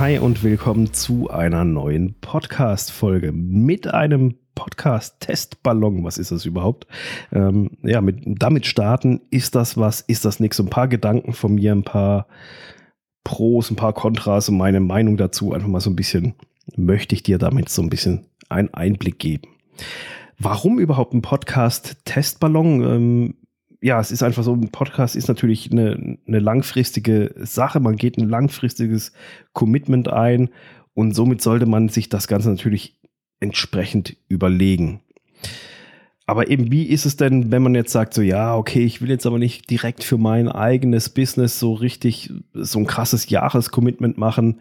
Hi und willkommen zu einer neuen Podcast-Folge mit einem Podcast-Testballon. Was ist das überhaupt? Ähm, ja, mit, damit starten. Ist das was? Ist das nichts? Ein paar Gedanken von mir, ein paar Pros, ein paar Kontras und meine Meinung dazu. Einfach mal so ein bisschen, möchte ich dir damit so ein bisschen einen Einblick geben. Warum überhaupt ein Podcast-Testballon? Ähm, ja, es ist einfach so, ein Podcast ist natürlich eine, eine langfristige Sache. Man geht ein langfristiges Commitment ein und somit sollte man sich das Ganze natürlich entsprechend überlegen. Aber eben, wie ist es denn, wenn man jetzt sagt, so, ja, okay, ich will jetzt aber nicht direkt für mein eigenes Business so richtig so ein krasses Jahrescommitment machen?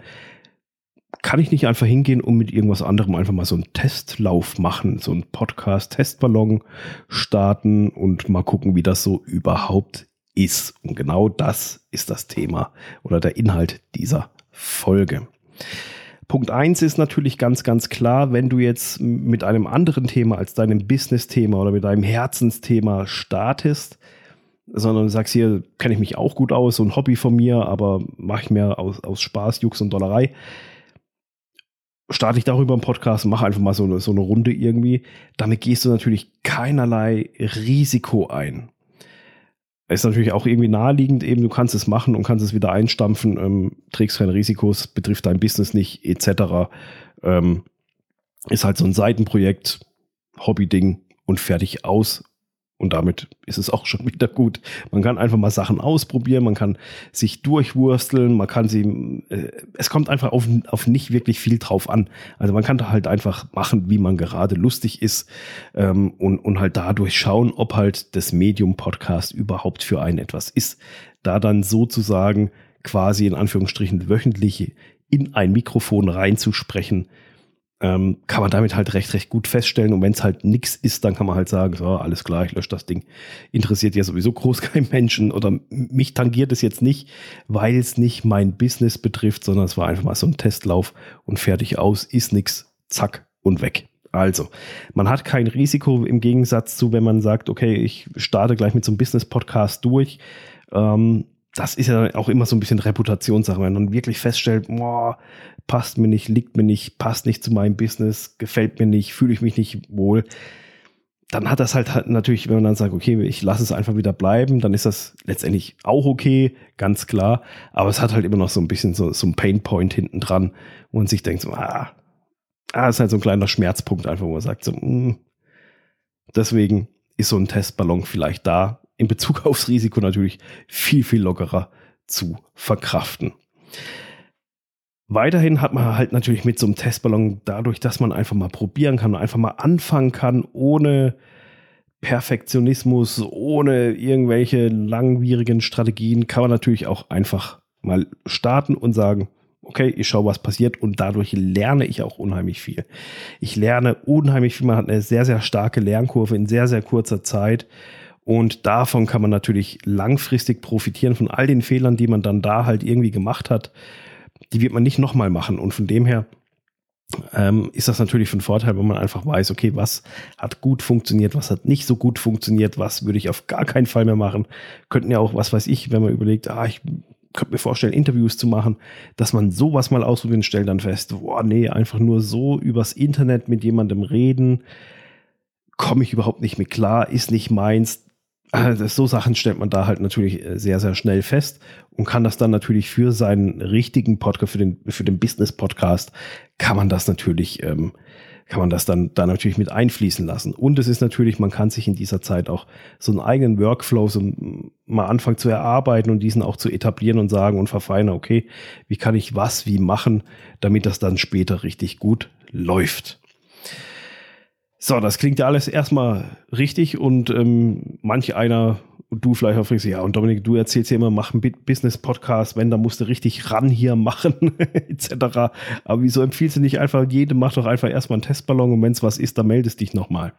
Kann ich nicht einfach hingehen und mit irgendwas anderem einfach mal so einen Testlauf machen, so einen Podcast-Testballon starten und mal gucken, wie das so überhaupt ist. Und genau das ist das Thema oder der Inhalt dieser Folge. Punkt eins ist natürlich ganz, ganz klar, wenn du jetzt mit einem anderen Thema als deinem Business-Thema oder mit deinem Herzensthema startest, sondern sagst hier, kenne ich mich auch gut aus, so ein Hobby von mir, aber mache ich mir aus, aus Spaß, Jux und Dollerei starte ich darüber einen Podcast, mache einfach mal so eine, so eine Runde irgendwie. Damit gehst du natürlich keinerlei Risiko ein. Ist natürlich auch irgendwie naheliegend, eben du kannst es machen und kannst es wieder einstampfen, ähm, trägst keine Risikos, betrifft dein Business nicht, etc. Ähm, ist halt so ein Seitenprojekt, Hobbyding und fertig aus. Und damit ist es auch schon wieder gut. Man kann einfach mal Sachen ausprobieren, man kann sich durchwursteln, man kann sie, äh, es kommt einfach auf, auf nicht wirklich viel drauf an. Also man kann da halt einfach machen, wie man gerade lustig ist ähm, und, und halt dadurch schauen, ob halt das Medium-Podcast überhaupt für einen etwas ist. Da dann sozusagen quasi in Anführungsstrichen wöchentlich in ein Mikrofon reinzusprechen, ähm, kann man damit halt recht, recht gut feststellen. Und wenn es halt nichts ist, dann kann man halt sagen, so, alles klar, ich lösche das Ding. Interessiert ja sowieso groß kein Menschen oder mich tangiert es jetzt nicht, weil es nicht mein Business betrifft, sondern es war einfach mal so ein Testlauf und fertig aus, ist nichts, zack und weg. Also, man hat kein Risiko im Gegensatz zu, wenn man sagt, okay, ich starte gleich mit so einem Business-Podcast durch. Ähm, das ist ja auch immer so ein bisschen Reputationssache, wenn man wirklich feststellt, boah, passt mir nicht, liegt mir nicht, passt nicht zu meinem Business, gefällt mir nicht, fühle ich mich nicht wohl. Dann hat das halt natürlich, wenn man dann sagt, okay, ich lasse es einfach wieder bleiben, dann ist das letztendlich auch okay, ganz klar. Aber es hat halt immer noch so ein bisschen so, so ein Painpoint hinten dran, wo man sich denkt, so, ah, ah, ist halt so ein kleiner Schmerzpunkt einfach, wo man sagt, so, mh. Mm. deswegen ist so ein Testballon vielleicht da, in Bezug aufs Risiko natürlich viel, viel lockerer zu verkraften. Weiterhin hat man halt natürlich mit so einem Testballon dadurch, dass man einfach mal probieren kann, einfach mal anfangen kann, ohne Perfektionismus, ohne irgendwelche langwierigen Strategien, kann man natürlich auch einfach mal starten und sagen, okay, ich schaue, was passiert und dadurch lerne ich auch unheimlich viel. Ich lerne unheimlich viel, man hat eine sehr, sehr starke Lernkurve in sehr, sehr kurzer Zeit und davon kann man natürlich langfristig profitieren von all den Fehlern, die man dann da halt irgendwie gemacht hat. Die wird man nicht nochmal machen. Und von dem her ähm, ist das natürlich von Vorteil, wenn man einfach weiß, okay, was hat gut funktioniert, was hat nicht so gut funktioniert, was würde ich auf gar keinen Fall mehr machen. Könnten ja auch, was weiß ich, wenn man überlegt, ah, ich könnte mir vorstellen, Interviews zu machen, dass man sowas mal ausprobiert und stellt dann fest, boah, nee, einfach nur so übers Internet mit jemandem reden, komme ich überhaupt nicht mit klar, ist nicht meins, also so Sachen stellt man da halt natürlich äh, sehr, sehr schnell fest und kann das dann natürlich für seinen richtigen Podcast, für den, für den Business-Podcast, kann man das natürlich, ähm, kann man das dann, dann natürlich mit einfließen lassen. Und es ist natürlich, man kann sich in dieser Zeit auch so einen eigenen Workflow so mal anfangen zu erarbeiten und diesen auch zu etablieren und sagen und verfeinern, okay, wie kann ich was wie machen, damit das dann später richtig gut läuft. So, das klingt ja alles erstmal richtig und ähm, manch einer, du vielleicht auch fragst, ja, und Dominik, du erzählst ja immer, mach einen Business-Podcast, wenn, dann musst du richtig ran hier machen, etc. Aber wieso empfiehlst du nicht einfach, jedem mach doch einfach erstmal einen Testballon und wenn es was ist, dann meldest dich nochmal.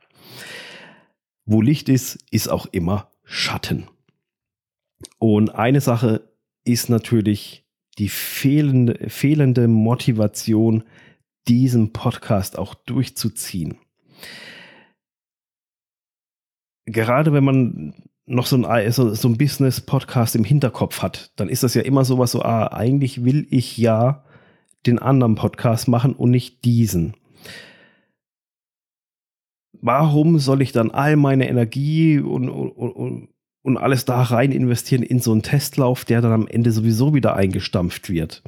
Wo Licht ist, ist auch immer Schatten. Und eine Sache ist natürlich die fehlende, fehlende Motivation, diesen Podcast auch durchzuziehen gerade wenn man noch so ein, so, so ein Business-Podcast im Hinterkopf hat, dann ist das ja immer sowas so, ah, eigentlich will ich ja den anderen Podcast machen und nicht diesen? Warum soll ich dann all meine Energie und, und, und, und alles da rein investieren in so einen Testlauf, der dann am Ende sowieso wieder eingestampft wird?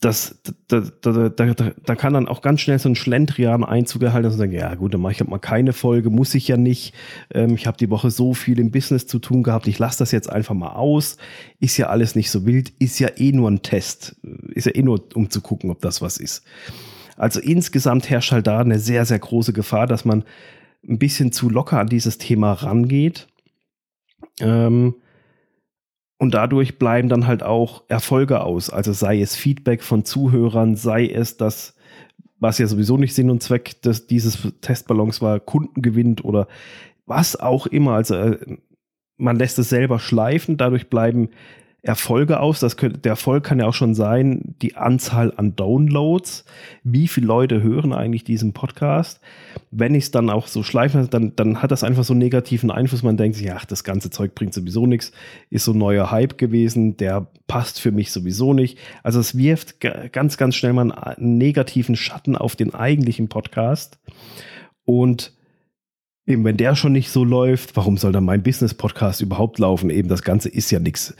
Das, da, da, da, da, kann dann auch ganz schnell so ein Schlendrian Einzug erhalten und sagen, ja gut, dann mache ich halt mal keine Folge, muss ich ja nicht. Ähm, ich habe die Woche so viel im Business zu tun gehabt, ich lasse das jetzt einfach mal aus. Ist ja alles nicht so wild, ist ja eh nur ein Test. Ist ja eh nur, um zu gucken, ob das was ist. Also insgesamt herrscht halt da eine sehr, sehr große Gefahr, dass man ein bisschen zu locker an dieses Thema rangeht. Ähm, und dadurch bleiben dann halt auch Erfolge aus. Also sei es Feedback von Zuhörern, sei es das, was ja sowieso nicht Sinn und Zweck des, dieses Testballons war, Kunden gewinnt oder was auch immer. Also äh, man lässt es selber schleifen, dadurch bleiben Erfolge aus. Das könnte, der Erfolg kann ja auch schon sein, die Anzahl an Downloads. Wie viele Leute hören eigentlich diesen Podcast? Wenn ich es dann auch so schleife, dann, dann hat das einfach so einen negativen Einfluss. Man denkt sich, ach, das ganze Zeug bringt sowieso nichts. Ist so ein neuer Hype gewesen, der passt für mich sowieso nicht. Also es wirft ganz, ganz schnell mal einen negativen Schatten auf den eigentlichen Podcast. Und Eben, wenn der schon nicht so läuft, warum soll dann mein Business-Podcast überhaupt laufen? Eben, das Ganze ist ja nichts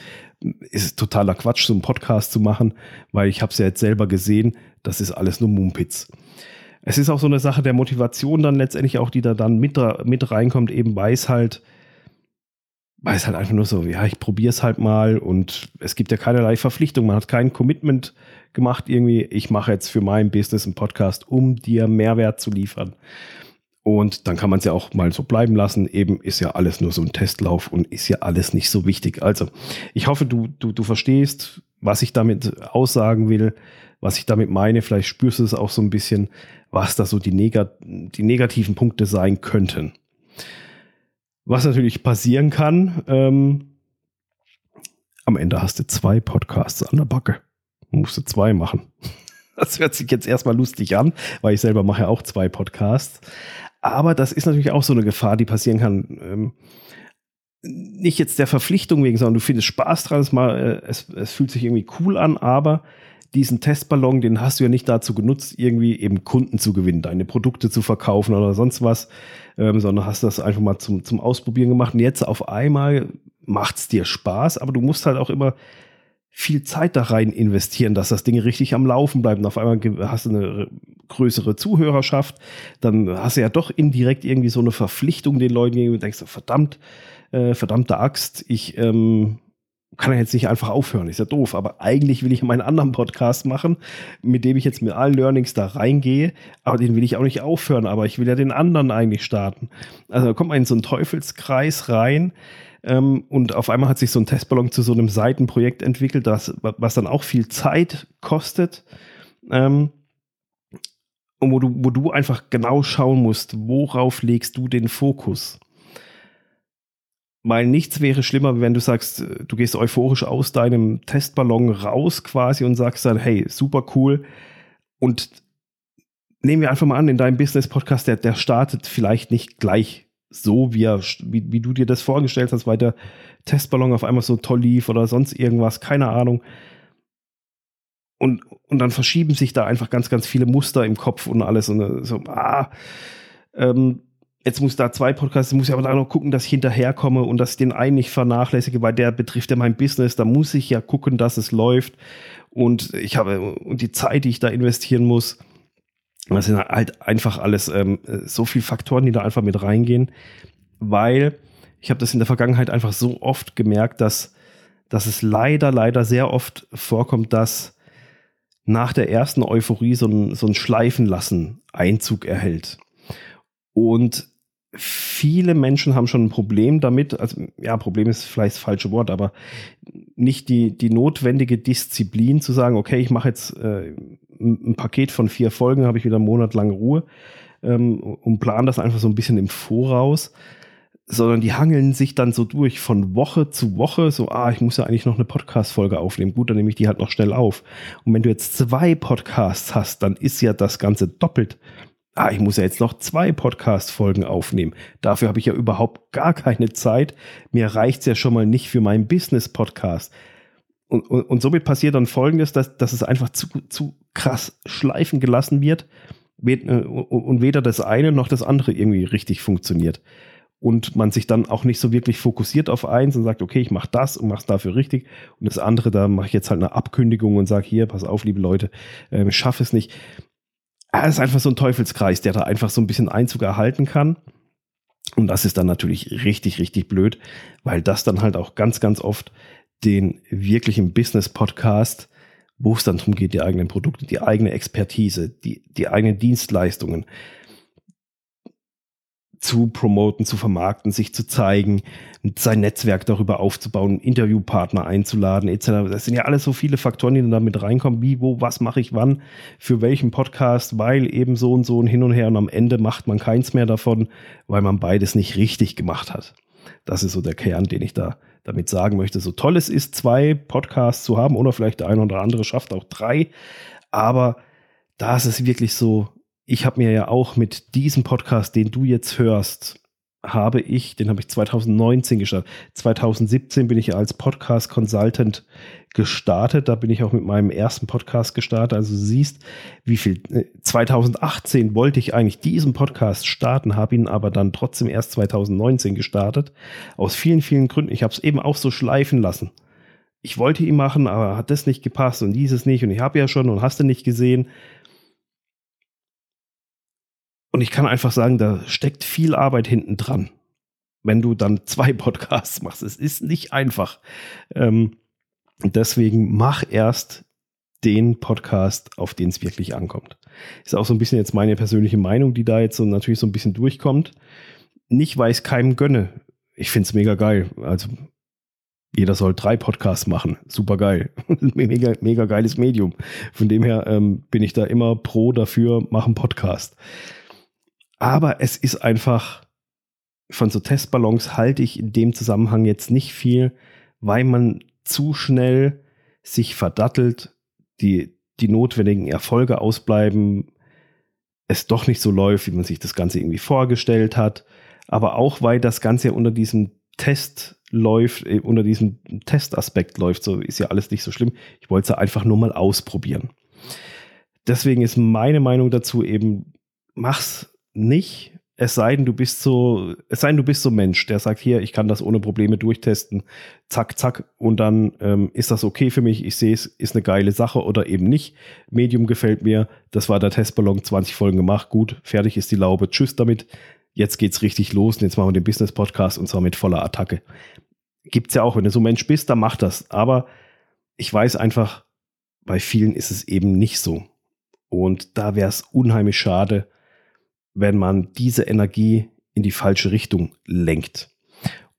ist totaler Quatsch, so einen Podcast zu machen, weil ich habe es ja jetzt selber gesehen, das ist alles nur Mumpitz. Es ist auch so eine Sache der Motivation dann letztendlich auch, die da dann mit, mit reinkommt, eben weiß halt, weiß halt einfach nur so, ja, ich probiere es halt mal und es gibt ja keinerlei Verpflichtung, man hat kein Commitment gemacht irgendwie, ich mache jetzt für mein Business einen Podcast, um dir Mehrwert zu liefern. Und dann kann man es ja auch mal so bleiben lassen. Eben ist ja alles nur so ein Testlauf und ist ja alles nicht so wichtig. Also ich hoffe, du, du, du verstehst, was ich damit aussagen will, was ich damit meine. Vielleicht spürst du es auch so ein bisschen, was da so die, negat die negativen Punkte sein könnten. Was natürlich passieren kann, ähm, am Ende hast du zwei Podcasts an der Backe. Musst du zwei machen. Das hört sich jetzt erstmal lustig an, weil ich selber mache ja auch zwei Podcasts. Aber das ist natürlich auch so eine Gefahr, die passieren kann. Ähm, nicht jetzt der Verpflichtung wegen, sondern du findest Spaß dran, es, mal, äh, es, es fühlt sich irgendwie cool an, aber diesen Testballon, den hast du ja nicht dazu genutzt, irgendwie eben Kunden zu gewinnen, deine Produkte zu verkaufen oder sonst was, ähm, sondern hast das einfach mal zum, zum Ausprobieren gemacht. Und jetzt auf einmal macht es dir Spaß, aber du musst halt auch immer viel Zeit da rein investieren, dass das Ding richtig am Laufen bleibt. Und auf einmal hast du eine größere Zuhörerschaft, dann hast du ja doch indirekt irgendwie so eine Verpflichtung den Leuten gegenüber. Du denkst, verdammt, äh, verdammte Axt, ich ähm, kann ja jetzt nicht einfach aufhören, ist ja doof. Aber eigentlich will ich meinen anderen Podcast machen, mit dem ich jetzt mit allen Learnings da reingehe. Aber den will ich auch nicht aufhören, aber ich will ja den anderen eigentlich starten. Also da kommt man in so einen Teufelskreis rein ähm, und auf einmal hat sich so ein Testballon zu so einem Seitenprojekt entwickelt, das, was dann auch viel Zeit kostet. Ähm, und wo du, wo du einfach genau schauen musst, worauf legst du den Fokus? Weil nichts wäre schlimmer, wenn du sagst, du gehst euphorisch aus deinem Testballon raus quasi und sagst dann, hey, super cool. Und nehmen wir einfach mal an, in deinem Business-Podcast, der, der startet vielleicht nicht gleich so, wie, er, wie, wie du dir das vorgestellt hast, weil der Testballon auf einmal so toll lief oder sonst irgendwas, keine Ahnung. Und, und dann verschieben sich da einfach ganz, ganz viele Muster im Kopf und alles. Und äh, so, ah, ähm, jetzt muss da zwei Podcasts, muss ich aber da noch gucken, dass ich hinterherkomme und dass ich den einen nicht vernachlässige, weil der betrifft ja mein Business. Da muss ich ja gucken, dass es läuft. Und ich habe, und die Zeit, die ich da investieren muss, das sind halt einfach alles ähm, so viele Faktoren, die da einfach mit reingehen, weil ich habe das in der Vergangenheit einfach so oft gemerkt, dass, dass es leider, leider sehr oft vorkommt, dass nach der ersten Euphorie so ein, so ein Schleifenlassen Einzug erhält. Und viele Menschen haben schon ein Problem damit, also ja, Problem ist vielleicht das falsche Wort, aber nicht die, die notwendige Disziplin zu sagen, okay, ich mache jetzt äh, ein Paket von vier Folgen, habe ich wieder einen Monat lang Ruhe ähm, und plan das einfach so ein bisschen im Voraus, sondern die hangeln sich dann so durch von Woche zu Woche, so, ah, ich muss ja eigentlich noch eine Podcast-Folge aufnehmen. Gut, dann nehme ich die halt noch schnell auf. Und wenn du jetzt zwei Podcasts hast, dann ist ja das Ganze doppelt. Ah, ich muss ja jetzt noch zwei Podcast-Folgen aufnehmen. Dafür habe ich ja überhaupt gar keine Zeit. Mir reicht es ja schon mal nicht für meinen Business-Podcast. und, und, und somit passiert dann folgendes, dass, dass es einfach zu, zu krass schleifen gelassen wird äh, und weder das eine noch das andere irgendwie richtig funktioniert. Und man sich dann auch nicht so wirklich fokussiert auf eins und sagt, okay, ich mache das und mache es dafür richtig. Und das andere, da mache ich jetzt halt eine Abkündigung und sage, hier, pass auf, liebe Leute, äh, ich schaffe es nicht. Es ist einfach so ein Teufelskreis, der da einfach so ein bisschen Einzug erhalten kann. Und das ist dann natürlich richtig, richtig blöd, weil das dann halt auch ganz, ganz oft den wirklichen Business-Podcast, wo es dann darum geht, die eigenen Produkte, die eigene Expertise, die, die eigenen Dienstleistungen zu promoten, zu vermarkten, sich zu zeigen, sein Netzwerk darüber aufzubauen, Interviewpartner einzuladen, etc. Das sind ja alles so viele Faktoren, die dann damit reinkommen, wie, wo, was mache ich wann, für welchen Podcast, weil eben so und so und hin und her und am Ende macht man keins mehr davon, weil man beides nicht richtig gemacht hat. Das ist so der Kern, den ich da damit sagen möchte. So toll es ist, zwei Podcasts zu haben oder vielleicht der eine oder andere schafft auch drei. Aber da ist es wirklich so, ich habe mir ja auch mit diesem Podcast, den du jetzt hörst, habe ich, den habe ich 2019 gestartet. 2017 bin ich als Podcast Consultant gestartet. Da bin ich auch mit meinem ersten Podcast gestartet. Also siehst, wie viel. 2018 äh, wollte ich eigentlich diesen Podcast starten, habe ihn aber dann trotzdem erst 2019 gestartet. Aus vielen, vielen Gründen. Ich habe es eben auch so schleifen lassen. Ich wollte ihn machen, aber hat das nicht gepasst und dieses nicht und ich habe ja schon und hast du nicht gesehen. Und ich kann einfach sagen, da steckt viel Arbeit hinten dran, wenn du dann zwei Podcasts machst. Es ist nicht einfach. Ähm, deswegen mach erst den Podcast, auf den es wirklich ankommt. Ist auch so ein bisschen jetzt meine persönliche Meinung, die da jetzt so natürlich so ein bisschen durchkommt. Nicht, weil ich es keinem gönne. Ich finde es mega geil. Also jeder soll drei Podcasts machen. Super geil. mega, mega geiles Medium. Von dem her ähm, bin ich da immer pro dafür, machen Podcast. Aber es ist einfach, von so Testballons halte ich in dem Zusammenhang jetzt nicht viel, weil man zu schnell sich verdattelt, die, die notwendigen Erfolge ausbleiben, es doch nicht so läuft, wie man sich das Ganze irgendwie vorgestellt hat. Aber auch weil das Ganze unter diesem Test läuft, äh, unter diesem Testaspekt läuft, so ist ja alles nicht so schlimm. Ich wollte es ja einfach nur mal ausprobieren. Deswegen ist meine Meinung dazu eben, mach's nicht, es sei denn, du bist so, es sei denn, du bist so ein Mensch, der sagt, hier, ich kann das ohne Probleme durchtesten, zack, zack, und dann ähm, ist das okay für mich, ich sehe es, ist eine geile Sache oder eben nicht. Medium gefällt mir, das war der Testballon, 20 Folgen gemacht, gut, fertig ist die Laube, tschüss damit. Jetzt geht's richtig los und jetzt machen wir den Business-Podcast und zwar mit voller Attacke. Gibt's ja auch, wenn du so ein Mensch bist, dann mach das. Aber ich weiß einfach, bei vielen ist es eben nicht so. Und da wäre es unheimlich schade, wenn man diese Energie in die falsche Richtung lenkt.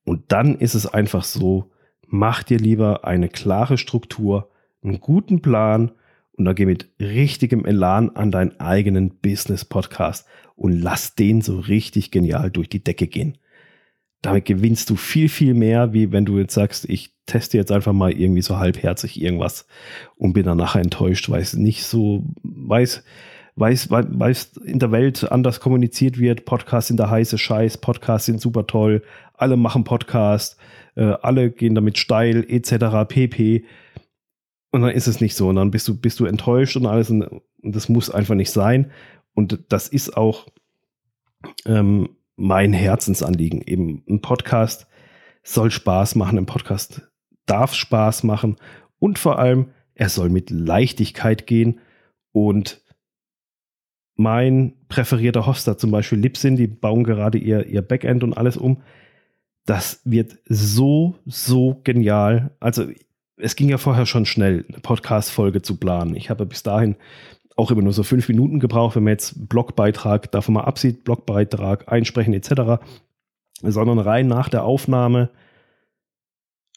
Und dann ist es einfach so, mach dir lieber eine klare Struktur, einen guten Plan und dann geh mit richtigem Elan an deinen eigenen Business-Podcast und lass den so richtig genial durch die Decke gehen. Damit gewinnst du viel, viel mehr, wie wenn du jetzt sagst, ich teste jetzt einfach mal irgendwie so halbherzig irgendwas und bin dann nachher enttäuscht, weil es nicht so weiß, weil es in der Welt anders kommuniziert wird. Podcasts sind der heiße Scheiß, Podcasts sind super toll, alle machen Podcast, äh, alle gehen damit steil, etc. pp. Und dann ist es nicht so. Und dann bist du, bist du enttäuscht und alles. Und, und das muss einfach nicht sein. Und das ist auch ähm, mein Herzensanliegen. Eben ein Podcast soll Spaß machen, ein Podcast darf Spaß machen und vor allem, er soll mit Leichtigkeit gehen und mein präferierter Hoster, zum Beispiel Libsyn, die bauen gerade ihr, ihr Backend und alles um. Das wird so, so genial. Also, es ging ja vorher schon schnell, eine Podcast-Folge zu planen. Ich habe bis dahin auch immer nur so fünf Minuten gebraucht, wenn man jetzt Blogbeitrag davon mal absieht, Blogbeitrag einsprechen etc., sondern rein nach der Aufnahme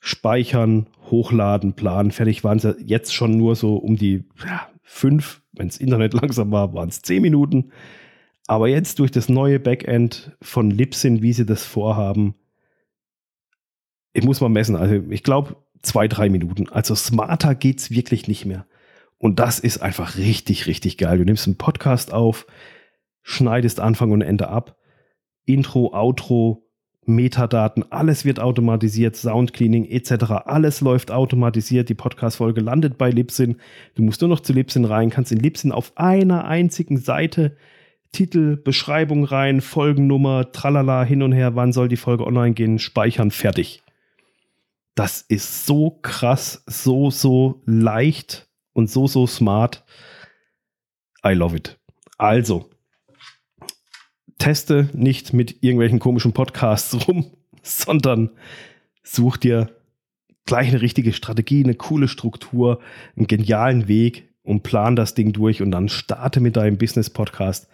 speichern, hochladen, planen. Fertig waren sie jetzt schon nur so um die ja, fünf, wenn das Internet langsam war, waren es zehn Minuten. Aber jetzt durch das neue Backend von Libsyn, wie sie das vorhaben, ich muss mal messen, also ich glaube zwei, drei Minuten. Also smarter geht es wirklich nicht mehr. Und das ist einfach richtig, richtig geil. Du nimmst einen Podcast auf, schneidest Anfang und Ende ab, Intro, Outro, Metadaten, alles wird automatisiert, Soundcleaning etc. Alles läuft automatisiert. Die Podcast-Folge landet bei Libsyn. Du musst nur noch zu Libsyn rein, kannst in Libsyn auf einer einzigen Seite Titel, Beschreibung rein, Folgennummer, tralala, hin und her, wann soll die Folge online gehen, speichern, fertig. Das ist so krass, so, so leicht und so, so smart. I love it. Also, teste nicht mit irgendwelchen komischen Podcasts rum, sondern such dir gleich eine richtige Strategie, eine coole Struktur, einen genialen Weg und plan das Ding durch und dann starte mit deinem Business-Podcast.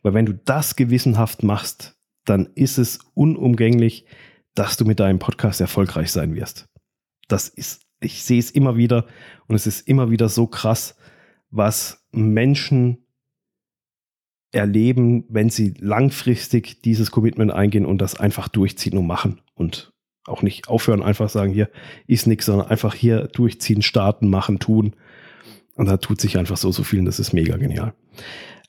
Weil wenn du das gewissenhaft machst, dann ist es unumgänglich, dass du mit deinem Podcast erfolgreich sein wirst. Das ist, ich sehe es immer wieder und es ist immer wieder so krass, was Menschen erleben, wenn sie langfristig dieses Commitment eingehen und das einfach durchziehen und machen und auch nicht aufhören, einfach sagen, hier ist nichts, sondern einfach hier durchziehen, starten, machen, tun. Und da tut sich einfach so, so viel und das ist mega genial.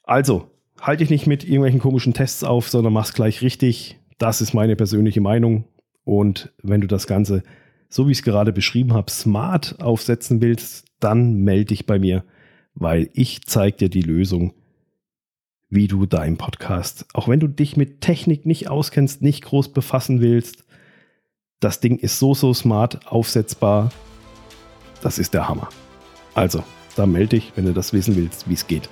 Also, halte dich nicht mit irgendwelchen komischen Tests auf, sondern mach's gleich richtig. Das ist meine persönliche Meinung. Und wenn du das Ganze, so wie ich es gerade beschrieben habe, smart aufsetzen willst, dann melde dich bei mir, weil ich zeige dir die Lösung, wie du deinen Podcast, auch wenn du dich mit Technik nicht auskennst, nicht groß befassen willst, das Ding ist so, so smart aufsetzbar. Das ist der Hammer. Also, da melde dich, wenn du das wissen willst, wie es geht.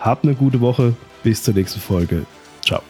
Hab eine gute Woche. Bis zur nächsten Folge. Ciao.